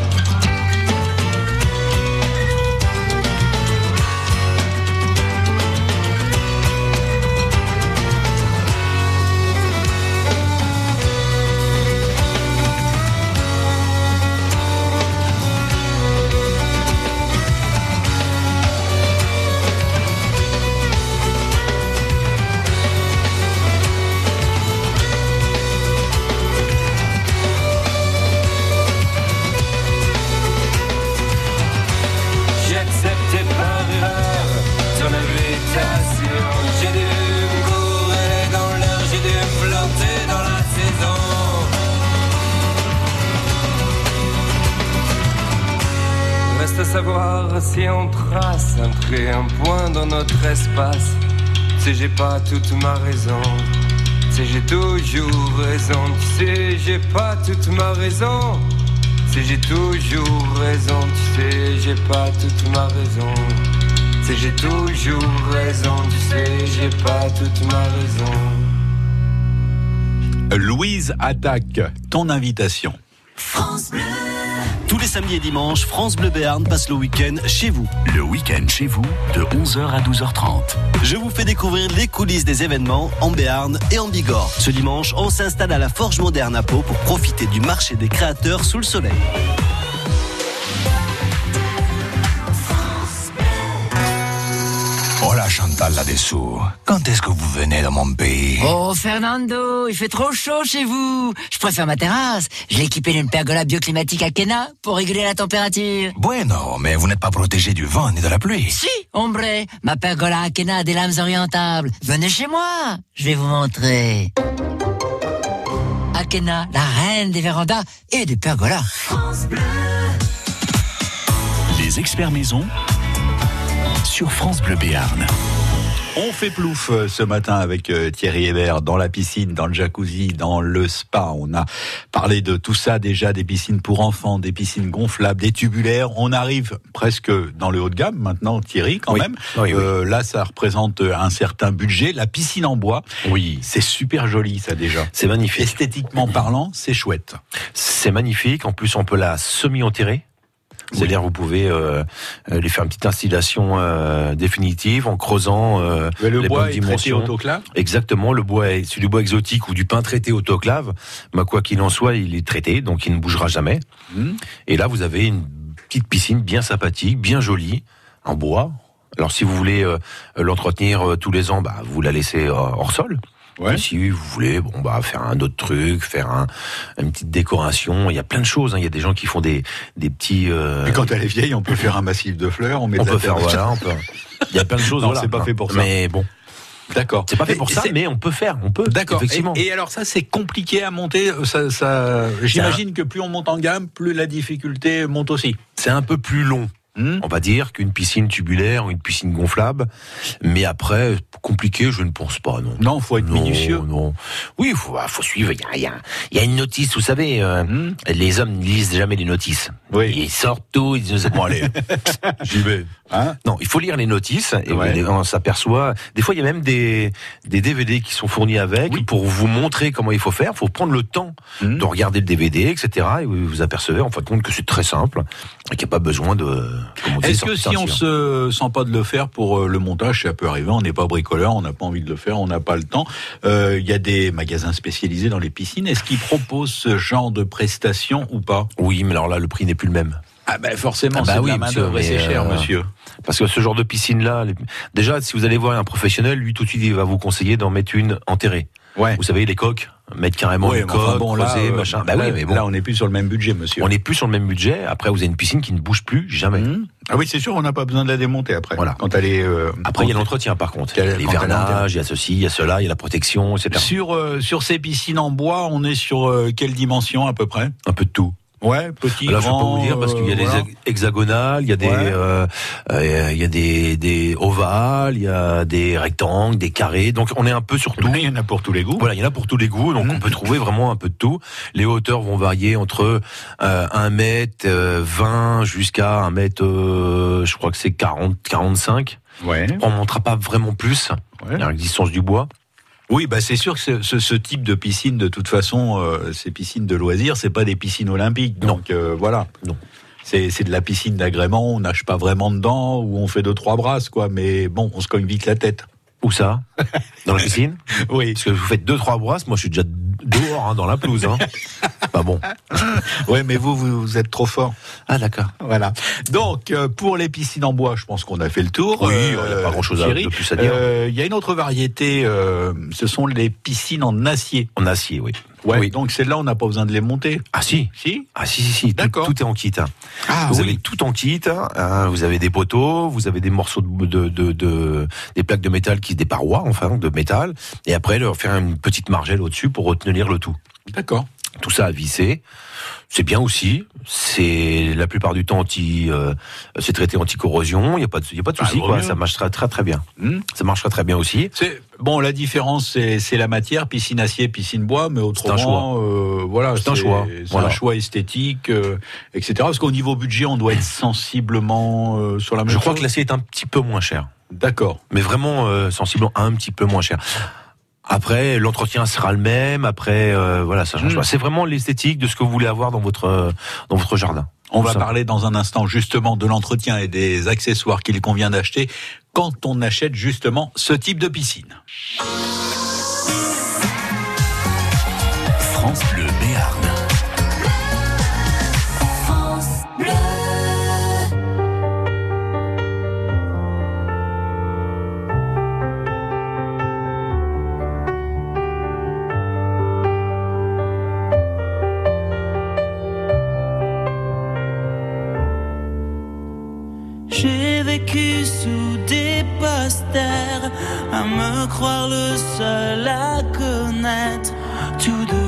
Speaker 8: Savoir si on trace un trait, un point dans notre espace. Si j'ai pas toute ma raison. Si j'ai toujours raison, tu sais, j'ai pas toute ma raison. Si j'ai toujours raison, tu sais, j'ai pas toute ma raison. Si j'ai toujours raison, tu sais, j'ai pas toute ma raison.
Speaker 2: Louise attaque ton invitation.
Speaker 9: Tous les samedis et dimanches, France Bleu Béarn passe le week-end chez vous.
Speaker 1: Le week-end chez vous de 11h à 12h30.
Speaker 9: Je vous fais découvrir les coulisses des événements en Béarn et en Bigorre. Ce dimanche, on s'installe à la Forge Moderne à Pau pour profiter du marché des créateurs sous le soleil.
Speaker 10: Chantal là-dessous. Quand est-ce que vous venez dans mon pays?
Speaker 11: Oh Fernando, il fait trop chaud chez vous. Je préfère ma terrasse. Je l'ai équipée d'une pergola bioclimatique à Kena pour réguler la température.
Speaker 10: Bueno, mais vous n'êtes pas protégé du vent ni de la pluie.
Speaker 11: Si, ombre, ma pergola à Kena a des lames orientables. Venez chez moi, je vais vous montrer. Akena, la reine des vérandas et des pergolas.
Speaker 1: Les experts maison sur France Bleu Béarn.
Speaker 2: On fait plouf euh, ce matin avec euh, Thierry Hébert dans la piscine, dans le jacuzzi, dans le spa. On a parlé de tout ça déjà, des piscines pour enfants, des piscines gonflables, des tubulaires. On arrive presque dans le haut de gamme maintenant, Thierry, quand
Speaker 3: Oui.
Speaker 2: même.
Speaker 3: Oui, oui.
Speaker 2: Euh, là, ça représente un certain budget. La piscine en bois,
Speaker 3: Oui,
Speaker 2: c'est super joli, ça déjà.
Speaker 3: c'est magnifique.
Speaker 2: Esthétiquement parlant, c'est chouette.
Speaker 3: C'est magnifique. En plus, on peut la semi-enterrer. C'est-à-dire, vous pouvez euh, euh, lui faire une petite installation euh, définitive en creusant euh,
Speaker 2: Le
Speaker 3: les
Speaker 2: bois
Speaker 3: bonnes
Speaker 2: est traité
Speaker 3: dimensions.
Speaker 2: autoclave?
Speaker 3: Exactement, le bois est c'est du bois exotique ou du pain traité autoclave. Mais quoi qu'il en soit, il est traité, donc il ne bougera jamais.
Speaker 2: Mhm.
Speaker 3: Et là, vous avez une petite piscine bien sympathique, bien jolie, en bois. Alors, si vous voulez euh, l'entretenir euh, tous les ans, bah, vous la laissez hors sol.
Speaker 2: Ouais.
Speaker 3: Si vous voulez, bon bah faire un autre truc, faire un, une petite décoration, il y a plein de choses. hein. Il y a des gens qui font des des petits. euh,
Speaker 2: Et quand elle est vieille, on peut faire un massif de fleurs. On, met
Speaker 3: peut faire voilà, on peut. Il y a plein de choses.
Speaker 2: Non,
Speaker 3: voilà.
Speaker 2: c'est pas fait pour ça.
Speaker 3: Mais bon,
Speaker 2: D'accord.
Speaker 3: c'est pas fait pour
Speaker 2: et
Speaker 3: ça, mais on peut faire, on peut.
Speaker 2: D'accord.
Speaker 3: Effectivement.
Speaker 2: Et, et alors ça, c'est compliqué à monter. Ça, ça... J'imagine que plus on monte en gamme, plus la difficulté monte aussi.
Speaker 3: c'est un peu plus long.
Speaker 2: Hmm
Speaker 3: on va dire qu'une piscine tubulaire, une piscine gonflable, mais après compliqué, je ne pense pas non.
Speaker 2: non, faut être
Speaker 3: non,
Speaker 2: minutieux.
Speaker 3: Non. Oui, faut, faut suivre. Il y y y a une notice, vous savez. euh,
Speaker 2: Hmm
Speaker 3: Les hommes ne lisent jamais les notices.
Speaker 2: Oui.
Speaker 3: Ils sortent tout, ils disent bon allez, *laughs* j'y vais.
Speaker 2: Hein
Speaker 3: Non, il faut lire les notices et
Speaker 2: Ouais.
Speaker 3: on s'aperçoit. Des fois, il y a même des, des DVD qui sont fournis avec
Speaker 2: Oui.
Speaker 3: pour vous montrer comment il faut faire. Il faut prendre le temps
Speaker 2: Hmm
Speaker 3: de regarder le DVD, etc. Et vous vous apercevez en fin de compte que c'est très simple et qu'il n'y a pas besoin de.
Speaker 2: Est-ce que si on se sent pas de le faire pour euh, le montage, ça peut arriver, on n'est pas bricoleur, on n'a pas envie de le faire, on n'a pas le temps. Euh, Il y a des magasins spécialisés dans les piscines. Est-ce qu'ils proposent ce genre de prestations ou pas?
Speaker 3: Oui, mais alors là, le prix n'est plus le même.
Speaker 2: Ah ben forcément,
Speaker 3: Ah bah
Speaker 2: c'est
Speaker 3: oui,
Speaker 2: la main d'œuvre c'est cher,
Speaker 3: euh,
Speaker 2: monsieur.
Speaker 3: Parce que ce genre de piscine-là, les- déjà, si vous allez voir un professionnel, lui, tout de suite, il va vous conseiller d'en mettre une enterrée.
Speaker 2: Ouais.
Speaker 3: Vous savez, les coques, mettre carrément
Speaker 2: Ouais,
Speaker 3: une
Speaker 2: enfin
Speaker 3: coque,
Speaker 2: bon, là,
Speaker 3: creuser,
Speaker 2: euh,
Speaker 3: machin. Bah
Speaker 2: là,
Speaker 3: oui, mais bon.
Speaker 2: là, on n'est plus sur le même budget, monsieur.
Speaker 3: On n'est plus sur le même budget. Après, vous avez une piscine qui ne bouge plus jamais.
Speaker 2: Hmm Ah oui, c'est sûr, on n'a pas besoin de la démonter après.
Speaker 3: Voilà.
Speaker 2: Quand elle est. euh,
Speaker 3: Après, il y a l'entretien, par contre. Il y a l'hivernage, il y a ceci, il y a cela, il y a la protection, etc.
Speaker 2: Sur, euh, sur ces piscines en bois, on est sur euh, quelle dimension à peu près?
Speaker 3: Un peu de tout.
Speaker 2: Ouais, petit,
Speaker 3: Là, je peux pas
Speaker 2: grand,
Speaker 3: vous dire parce qu'il y a
Speaker 2: euh,
Speaker 3: des hexagonales, il y a des,
Speaker 2: Ouais.
Speaker 3: euh, euh, il y a des, des ovales, il y a des rectangles, des carrés. Donc on est un peu sur tout.
Speaker 2: Il y en a pour tous les goûts.
Speaker 3: Voilà, il y en a pour tous les goûts, donc on peut trouver vraiment un peu de tout. Les hauteurs vont varier entre euh, 1 mètre euh, 20 jusqu'à 1 mètre, euh, je crois que c'est 40, 45.
Speaker 2: Ouais.
Speaker 3: On montera pas vraiment plus.
Speaker 2: Ouais.
Speaker 3: La résistance du bois.
Speaker 2: Oui, bah c'est sûr que ce, ce, ce type de piscine, de toute façon, euh, ces piscines de loisirs, c'est pas des piscines olympiques. Donc euh, voilà.
Speaker 3: Non.
Speaker 2: C'est c'est de la piscine d'agrément. On nage pas vraiment dedans ou on fait deux trois brasses quoi. Mais bon, on se cogne vite la tête.
Speaker 3: Où ça? Dans la piscine? *laughs*
Speaker 2: Oui.
Speaker 3: Parce que vous faites deux trois brasses, moi je suis déjà dehors hein, dans la pelouse. Hein. *laughs* Pas bon.
Speaker 2: Ouais, mais vous, vous, vous êtes trop fort.
Speaker 3: Ah d'accord.
Speaker 2: Voilà. Donc, euh, pour les piscines en bois, je pense qu'on a fait le tour.
Speaker 3: Oui,
Speaker 2: Euh,
Speaker 3: il y a pas grand-chose à-
Speaker 2: Thierry.
Speaker 3: de plus à dire.
Speaker 2: Euh, Il y a une autre variété, euh, ce sont les piscines en acier.
Speaker 3: En acier, oui.
Speaker 2: Ouais,
Speaker 3: Oui.
Speaker 2: donc celles-là, on n'a pas besoin de les monter.
Speaker 3: Ah si.
Speaker 2: Si
Speaker 3: Ah si si si.
Speaker 2: D'accord.
Speaker 3: tout est en kit. hein.
Speaker 2: Ah
Speaker 3: vous avez tout en kit. hein. Vous avez des poteaux, vous avez des morceaux de, de, de, de- des plaques de métal qui des parois enfin de métal, et après leur faire une petite margelle au-dessus pour retenir le tout.
Speaker 2: D'accord.
Speaker 3: Tout ça à visser. C'est bien aussi. C'est la plupart du temps anti, euh, c'est traité anti-corrosion. Il y a pas de, il y a pas de
Speaker 2: Ah,
Speaker 3: souci
Speaker 2: mieux.
Speaker 3: Ça marche très très bien.
Speaker 2: Hmm.
Speaker 3: Ça marchera très bien aussi.
Speaker 2: C'est bon. La différence, c'est c'est la matière, piscine acier, piscine bois, mais autrement,
Speaker 3: choix.
Speaker 2: euh, voilà,
Speaker 3: C'est un choix.
Speaker 2: C'est
Speaker 3: Voilà.
Speaker 2: un choix esthétique, euh, etc. Parce qu'au niveau budget, on doit être sensiblement euh, sur la même
Speaker 3: Je crois que l'acier est un petit peu moins cher.
Speaker 2: D'accord.
Speaker 3: mais vraiment euh, sensiblement un petit peu moins cher. Après, l'entretien sera le même. Après, euh, voilà, ça change
Speaker 2: Mm.
Speaker 3: pas. C'est vraiment l'esthétique de ce que vous voulez avoir dans votre euh, dans votre jardin.
Speaker 2: On va
Speaker 3: ça.
Speaker 2: parler dans un instant justement de l'entretien et des accessoires qu'il convient d'acheter quand on achète justement ce type de piscine.
Speaker 1: France Bleu
Speaker 6: sous des posters, à me croire le seul à connaître tout de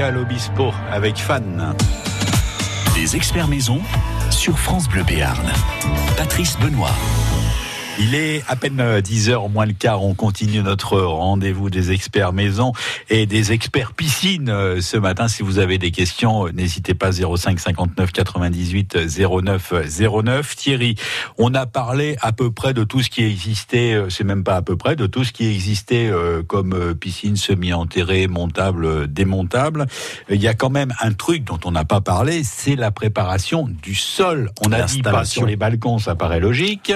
Speaker 2: Pascal Obispo avec Fan.
Speaker 1: Les experts maison sur France Bleu Béarn. Patrice Benoît.
Speaker 2: Il est à peine 10h moins le quart. On continue notre rendez-vous des experts maison et des experts piscine euh, ce matin. Si vous avez des questions, euh, n'hésitez pas 05 59 98 09 09. Thierry, on a parlé à peu près de tout ce qui existait, euh, c'est même pas à peu près, de tout ce qui existait euh, comme euh, piscine semi-enterrée, montable, euh, démontable. Il y a quand même un truc dont on n'a pas parlé, c'est la préparation du sol. On a dit pas sur les balcons, ça paraît logique,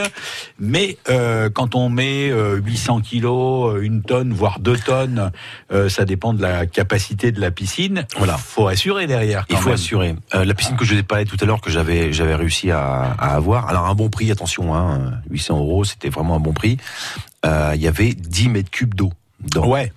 Speaker 2: mais euh, quand on met euh, 800 kilos, euh, une tonne, voire deux tonnes, euh, ça dépend de la capacité de la piscine.
Speaker 3: Voilà.
Speaker 2: faut assurer derrière.
Speaker 3: Il faut
Speaker 2: même.
Speaker 3: assurer. Euh, la piscine que je vous ai parlé tout à l'heure, que j'avais j'avais réussi à, à avoir. Alors un bon prix, attention, hein, 800 euros, c'était vraiment un bon prix. Euh, Il y avait 10 mètres cubes d'eau.
Speaker 2: Ouais.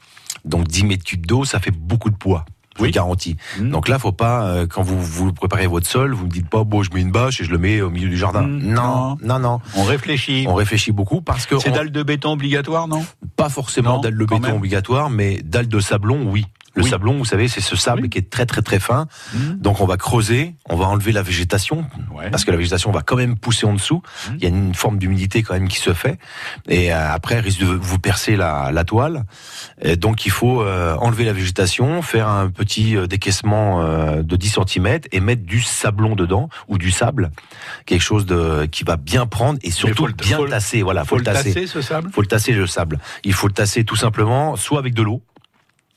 Speaker 3: Donc 10 mètres cubes d'eau, ça fait beaucoup de poids. Je
Speaker 2: Oui.
Speaker 3: vous garantis.
Speaker 2: Mhm.
Speaker 3: Donc là, faut pas euh, quand vous vous préparez votre sol, vous ne dites pas bon, je mets une bâche et je le mets au milieu du jardin.
Speaker 2: Mhm.
Speaker 3: Non, non, non.
Speaker 2: On réfléchit.
Speaker 3: On réfléchit beaucoup parce que
Speaker 2: C'est
Speaker 3: on-
Speaker 2: dalle de béton obligatoire, non?
Speaker 3: Pas forcément
Speaker 2: Non,
Speaker 3: dalle de béton
Speaker 2: même.
Speaker 3: obligatoire, mais dalle de sablon, oui. Le
Speaker 2: Oui.
Speaker 3: sablon, vous savez, c'est ce sable
Speaker 2: Oui.
Speaker 3: qui est très très très fin.
Speaker 2: Mhm.
Speaker 3: Donc on va creuser, on va enlever la végétation,
Speaker 2: Ouais.
Speaker 3: parce que la végétation va quand même pousser en dessous.
Speaker 2: Mhm.
Speaker 3: Il y a une forme d'humidité quand même qui se fait, et euh, après risque de vous percer la, la toile. Et donc il faut euh, enlever la végétation, faire un petit euh, décaissement euh, de 10 cm et mettre du sablon dedans ou du sable, quelque chose de qui va bien prendre et surtout
Speaker 2: faut
Speaker 3: bien
Speaker 2: faut
Speaker 3: tasser. Voilà,
Speaker 2: Faut le tasser, ce sable?
Speaker 3: Faut le tasser le sable. Il faut le tasser tout simplement, soit avec de l'eau.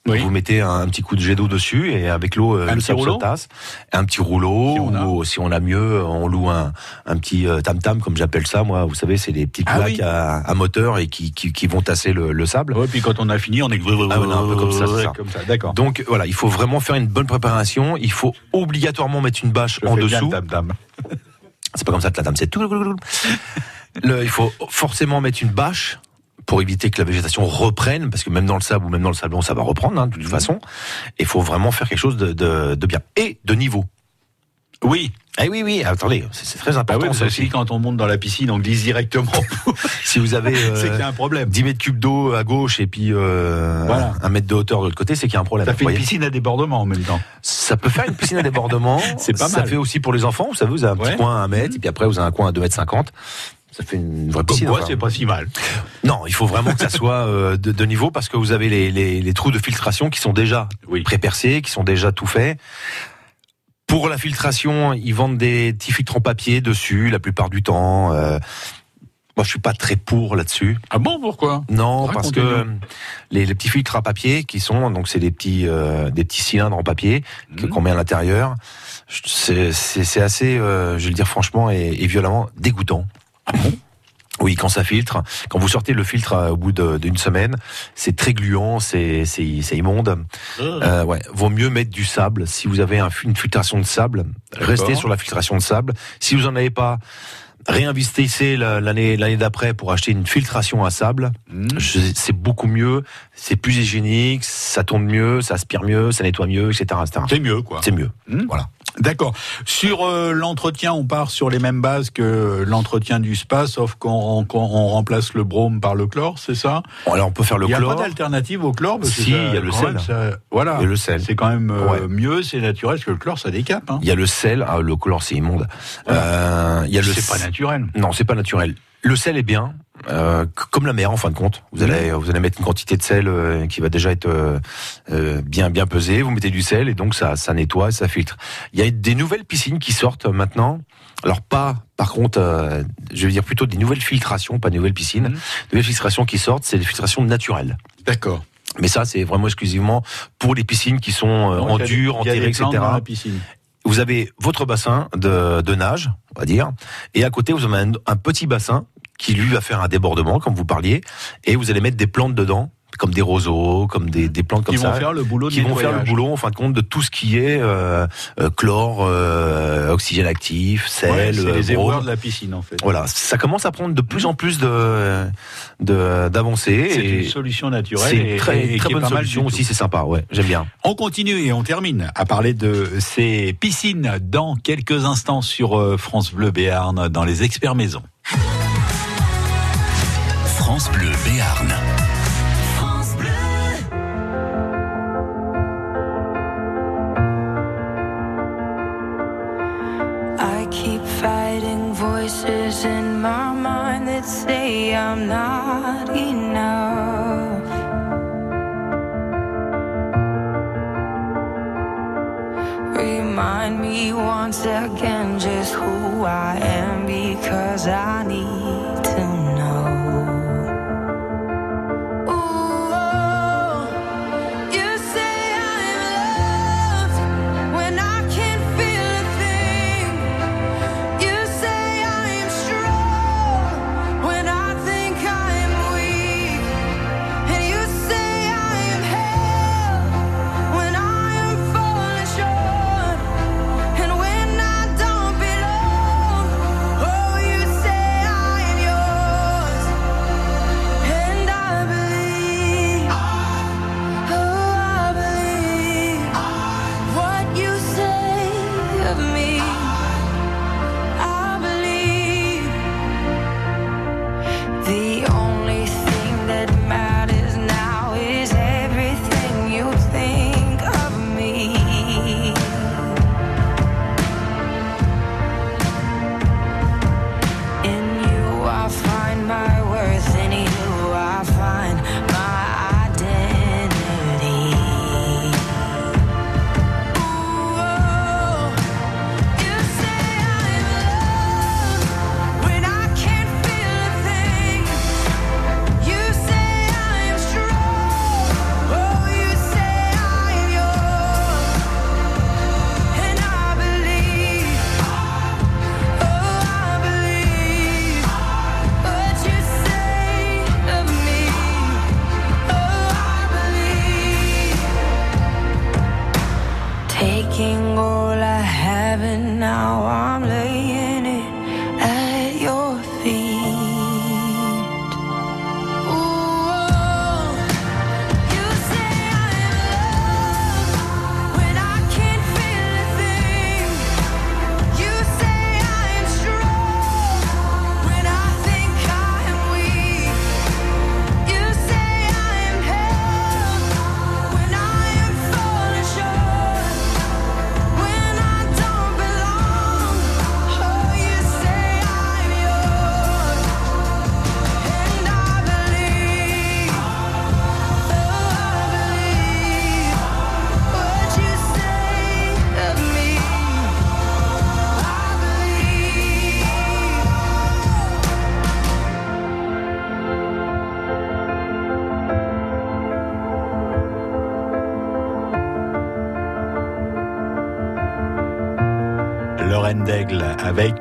Speaker 2: Oui.
Speaker 3: Vous mettez un, un petit coup de jet d'eau dessus et avec l'eau, euh, le sable se tasse. Un petit rouleau,
Speaker 2: Si on a.
Speaker 3: ou si on a mieux, on loue un, un petit euh, tam-tam, comme j'appelle ça, moi. Vous savez, c'est les petites
Speaker 2: Ah
Speaker 3: plaques
Speaker 2: oui.
Speaker 3: à, à moteur et qui, qui, qui vont tasser le, le sable.
Speaker 2: Ouais, puis quand on a fini, on est
Speaker 3: Ah, voilà, un peu comme ça, ça.
Speaker 2: Comme ça, d'accord.
Speaker 3: Donc voilà, il faut vraiment faire une bonne préparation. Il faut obligatoirement mettre une bâche
Speaker 2: Je
Speaker 3: en dessous. C'est pas comme ça que la dame, c'est tout. Le, il faut forcément mettre une bâche pour éviter que la végétation reprenne, parce que même dans le sable ou même dans le sablon, ça va reprendre hein, de toute façon. Il faut vraiment faire quelque chose de, de, de bien et de niveau.
Speaker 2: Oui.
Speaker 3: Eh oui, oui. Attendez, c'est très important
Speaker 2: oui,
Speaker 3: ça
Speaker 2: que si
Speaker 3: aussi.
Speaker 2: quand on monte dans la piscine, on glisse directement. *laughs*
Speaker 3: Si vous avez *laughs* euh,
Speaker 2: c'est qu'il y a un problème.
Speaker 3: 10 mètres cubes d'eau à gauche et puis euh,
Speaker 2: Voilà.
Speaker 3: un mètre de hauteur de l'autre côté, c'est qu'il y a un problème.
Speaker 2: Ça fait une piscine à débordement en même temps.
Speaker 3: Ça peut faire une piscine à débordement. *laughs*
Speaker 2: C'est pas
Speaker 3: Ça
Speaker 2: mal.
Speaker 3: fait aussi pour les enfants. Vous savez, vous avez un
Speaker 2: Ouais.
Speaker 3: petit coin à 1 mètre, et puis après, vous avez un coin à 2 mètres 50. Ça fait une vraie
Speaker 2: Comme
Speaker 3: piscine. enfin.
Speaker 2: c'est pas si mal.
Speaker 3: Non, il faut vraiment que ça soit euh, de, de niveau parce que vous avez les, les, les trous de filtration qui sont déjà
Speaker 2: Oui.
Speaker 3: pré-percés, qui sont déjà tout faits. Pour la filtration, ils vendent des petits filtres en papier dessus la plupart du temps. Euh, moi, je suis pas très pour là-dessus.
Speaker 2: Ah bon, pourquoi?
Speaker 3: Non, parce que les, les petits filtres à papier qui sont donc c'est des petits euh, des petits cylindres en papier
Speaker 2: Mhm.
Speaker 3: qu'on met à l'intérieur. C'est assez, euh, je vais le dire franchement et, et violemment dégoûtant. Oui, quand ça filtre, quand vous sortez le filtre euh, au bout d'une semaine, c'est très gluant, c'est c'est c'est immonde. Euh, ouais, vaut mieux mettre du sable. Si vous avez un, une filtration de sable, restez sur la filtration de sable. Si vous en avez pas, réinvestissez la- l'année l'année d'après pour acheter une filtration à sable. Je- C'est beaucoup mieux, c'est plus hygiénique, ça tourne mieux, ça aspire mieux, ça nettoie mieux, etc. etc.
Speaker 2: C'est mieux, quoi.
Speaker 3: C'est mieux.
Speaker 2: Hmm.
Speaker 3: Voilà.
Speaker 2: D'accord. Sur euh, l'entretien, on part sur les mêmes bases que l'entretien du spa, sauf qu'on qu'on- on remplace le brome par le chlore, c'est ça?
Speaker 3: Bon, alors on peut faire le
Speaker 2: Il n'y a
Speaker 3: chlore.
Speaker 2: pas d'alternative au chlore parce que
Speaker 3: Si,
Speaker 2: ça,
Speaker 3: il y a le sel.
Speaker 2: même, ça- voilà.
Speaker 3: Il y a le sel.
Speaker 2: C'est quand même euh,
Speaker 3: Ouais.
Speaker 2: mieux, c'est naturel, parce que le chlore, ça décape. Hein.
Speaker 3: Il y a le sel, ah, le chlore c'est immonde. Euh, il y a le
Speaker 2: C'est pas naturel.
Speaker 3: Non, c'est pas naturel. Le sel est bien, euh, comme la mer en fin de compte. Vous allez, vous allez mettre une quantité de sel euh, qui va déjà être euh, bien bien pesée. Vous mettez du sel et donc ça ça nettoie, et ça filtre. Il y a des nouvelles piscines qui sortent maintenant. Alors pas, par contre, je veux dire plutôt des nouvelles filtrations, pas des nouvelles piscines. Des nouvelles filtrations qui sortent, c'est des filtrations naturelles.
Speaker 2: D'accord.
Speaker 3: Mais ça, c'est vraiment exclusivement pour les piscines qui sont
Speaker 2: Donc,
Speaker 3: en
Speaker 2: y
Speaker 3: dur,
Speaker 2: y des plantes
Speaker 3: etc
Speaker 2: dans la piscine.
Speaker 3: vous avez votre bassin de, de nage, on va dire, et à côté vous avez un, un petit bassin qui lui va faire un débordement, comme vous parliez, et vous allez mettre des plantes dedans, comme des roseaux, comme des, des plantes comme
Speaker 2: Qui
Speaker 3: ça,
Speaker 2: vont faire le boulot de
Speaker 3: qui vont faire le boulot en fin de compte de tout ce qui est euh, euh, chlore, euh, oxygène actif, sel,
Speaker 2: Ouais, c'est les éboueurs de la piscine, en fait.
Speaker 3: Voilà, ça commence à prendre de plus en plus de de- d'avancées.
Speaker 2: C'est une solution naturelle.
Speaker 3: C'est très,
Speaker 2: et
Speaker 3: très
Speaker 2: qui
Speaker 3: bonne solution aussi, c'est sympa, ouais, j'aime bien.
Speaker 2: On continue et on termine à parler de ces piscines dans quelques instants sur France Bleu Béarn dans les experts maison.
Speaker 1: France Bleu.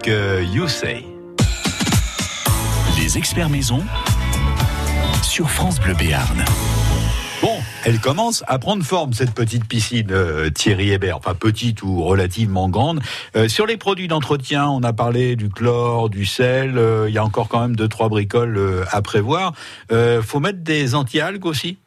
Speaker 2: Avec euh, You Say.
Speaker 1: Les experts maison sur France Bleu Béarn.
Speaker 2: Bon, elle commence à prendre forme, cette petite piscine euh, Thierry Hébert. Enfin, petite ou relativement grande. Euh, sur les produits d'entretien, on a parlé du chlore, du sel. euh, Il y a encore quand même deux, trois bricoles euh, à prévoir. Euh, faut mettre des anti-algues aussi?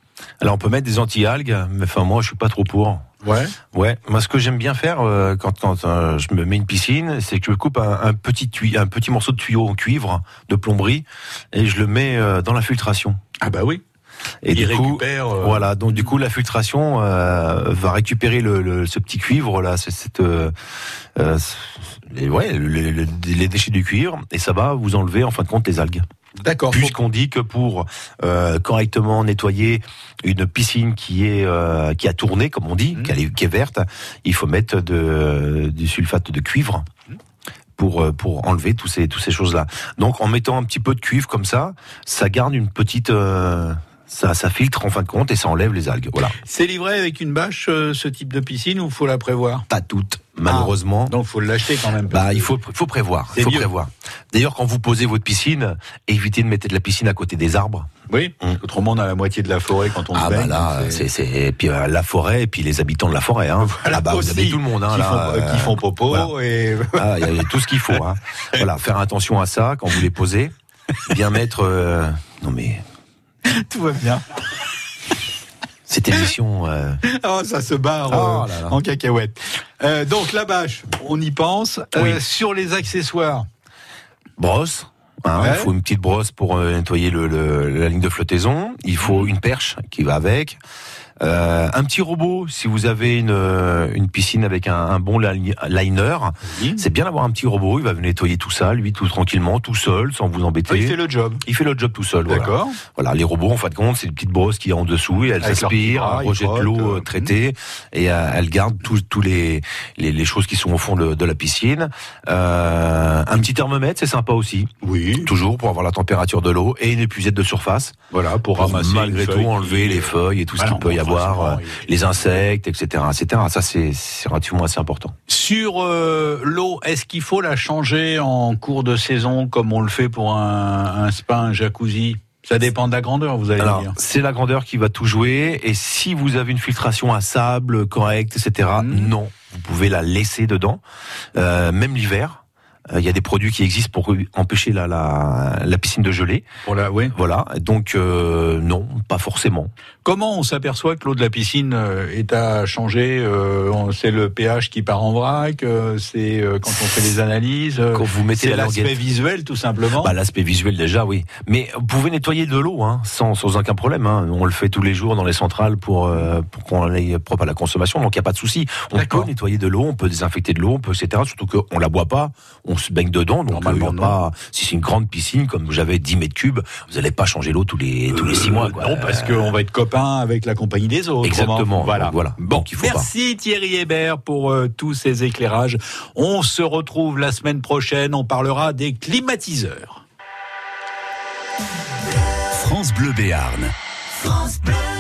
Speaker 3: Alors on peut mettre des anti-algues, mais enfin moi je suis pas trop pour.
Speaker 2: Ouais.
Speaker 3: Ouais, moi ce que j'aime bien faire euh, quand, quand euh, je me mets une piscine, c'est que je coupe un, un petit un petit morceau de tuyau en cuivre de plomberie et je le mets euh, dans la filtration.
Speaker 2: Ah bah oui.
Speaker 3: Et
Speaker 2: Il
Speaker 3: du coup,
Speaker 2: récupère, euh,
Speaker 3: voilà, donc du coup la filtration euh, va récupérer le, le- ce petit cuivre là, cette euh, euh, les, ouais, le- les déchets du cuivre et ça va vous enlever en fin de compte les algues.
Speaker 2: D'accord.
Speaker 3: Puisqu'on dit que pour euh, correctement nettoyer une piscine qui est euh, qui a tourné, comme on dit, est- qui est verte, il faut mettre de, du sulfate de cuivre pour euh, pour enlever tous ces tous ces choses là. Donc en mettant un petit peu de cuivre comme ça, ça garde une petite euh, ça, ça filtre en fin de compte et ça enlève les algues. Voilà.
Speaker 2: C'est livré avec une bâche, euh, ce type de piscine, ou faut la prévoir?
Speaker 3: Pas toutes, malheureusement.
Speaker 2: Donc faut l'acheter quand même.
Speaker 3: Bah, il faut, faut prévoir. Faut
Speaker 2: mieux.
Speaker 3: prévoir. D'ailleurs, quand vous posez votre piscine, évitez de mettre de la piscine à côté des arbres.
Speaker 2: Oui, autrement on a la moitié de la forêt quand on
Speaker 3: Ah
Speaker 2: se
Speaker 3: bah
Speaker 2: baigne.
Speaker 3: là,
Speaker 2: donc
Speaker 3: c'est c'est et puis euh, la forêt et puis les habitants de la forêt. Hein.
Speaker 2: Voilà,
Speaker 3: ah bah vous avez tout le monde hein,
Speaker 2: qui,
Speaker 3: là.
Speaker 2: font, euh,
Speaker 3: euh,
Speaker 2: qui font popo
Speaker 3: voilà.
Speaker 2: et *laughs*
Speaker 3: Ah, Il y a tout ce qu'il faut. Hein. Voilà, faire attention à ça quand vous les posez. Bien mettre. euh, Non mais *laughs*
Speaker 2: tout va bien.
Speaker 3: cette émission. euh,
Speaker 2: Oh, ça se barre
Speaker 3: Oh
Speaker 2: euh,
Speaker 3: là là.
Speaker 2: en cacahuète. Euh, donc la bâche, on y pense.
Speaker 3: Oui.
Speaker 2: Sur les accessoires,
Speaker 3: brosse. hein,
Speaker 2: Ouais.
Speaker 3: Il faut une petite brosse pour nettoyer le, le- la ligne de flottaison. Il faut une perche qui va avec. Euh, un petit robot, si vous avez une, euh, une piscine avec un, un bon li- liner, c'est bien d'avoir un petit robot. Il va venir nettoyer tout ça, lui, tout tranquillement, tout seul, sans vous embêter.
Speaker 2: Il fait le job.
Speaker 3: Il fait le job tout seul.
Speaker 2: D'accord.
Speaker 3: Voilà, les robots, en fin de compte, c'est une petite brosse qui est en dessous et elle s'aspire, rejette l'eau
Speaker 2: euh,
Speaker 3: euh, traitée et elle garde tous tous les, les les choses qui sont au fond de, de la piscine. Euh, un petit thermomètre, c'est sympa aussi.
Speaker 2: Oui.
Speaker 3: Toujours pour avoir la température de l'eau et une épuisette de surface.
Speaker 2: Voilà, pour,
Speaker 3: Pour
Speaker 2: ramasser
Speaker 3: malgré tout
Speaker 2: feuille
Speaker 3: enlever les feuilles et tout ce qu'il peut y
Speaker 2: bon,
Speaker 3: avoir, euh, les insectes, etc., etc. Ça c'est relativement assez important.
Speaker 2: Sur euh, l'eau, est-ce qu'il faut la changer en cours de saison comme on le fait pour un, un spa, un jacuzzi? Ça dépend de la grandeur, vous allez
Speaker 3: Alors,
Speaker 2: dire.
Speaker 3: c'est la grandeur qui va tout jouer. Et si vous avez une filtration à sable correcte, etc.,
Speaker 2: Mhm.
Speaker 3: non, vous pouvez la laisser dedans, Euh, même l'hiver. Euh, Il y a des produits qui existent pour empêcher la, la, la piscine de geler.
Speaker 2: La, oui.
Speaker 3: Voilà. Donc euh, non, pas forcément.
Speaker 2: Comment on s'aperçoit que l'eau de la piscine euh, est à changer euh, C'est le pH qui part en vrac C'est quand on fait les analyses
Speaker 3: Quand vous mettez
Speaker 2: l'aspect visuel, tout simplement.
Speaker 3: Bah, L'aspect visuel déjà, oui. Mais vous pouvez nettoyer de l'eau hein, sans, sans aucun problème. Hein. On le fait tous les jours dans les centrales pour, pour qu'on ait propre à la consommation, donc il n'y a pas de souci. On peut nettoyer de l'eau, on peut désinfecter de l'eau, on peut, etc. Surtout qu'on la boit pas, on se baigne dedans, donc
Speaker 2: Normalement,
Speaker 3: euh, y a pas, si c'est une grande piscine, comme j'avais 10 mètres cubes, vous n'allez pas changer l'eau tous les, tous les 6 mois. Quoi.
Speaker 2: Non, parce qu'on va être copains avec la compagnie des autres.
Speaker 3: Exactement.
Speaker 2: Voilà.
Speaker 3: Donc, voilà.
Speaker 2: Bon,
Speaker 3: Donc, il faut
Speaker 2: merci Thierry Hébert pour euh, tous ces éclairages. On se retrouve la semaine prochaine. On parlera des climatiseurs.
Speaker 1: France Bleu Béarn.
Speaker 6: France Bleu.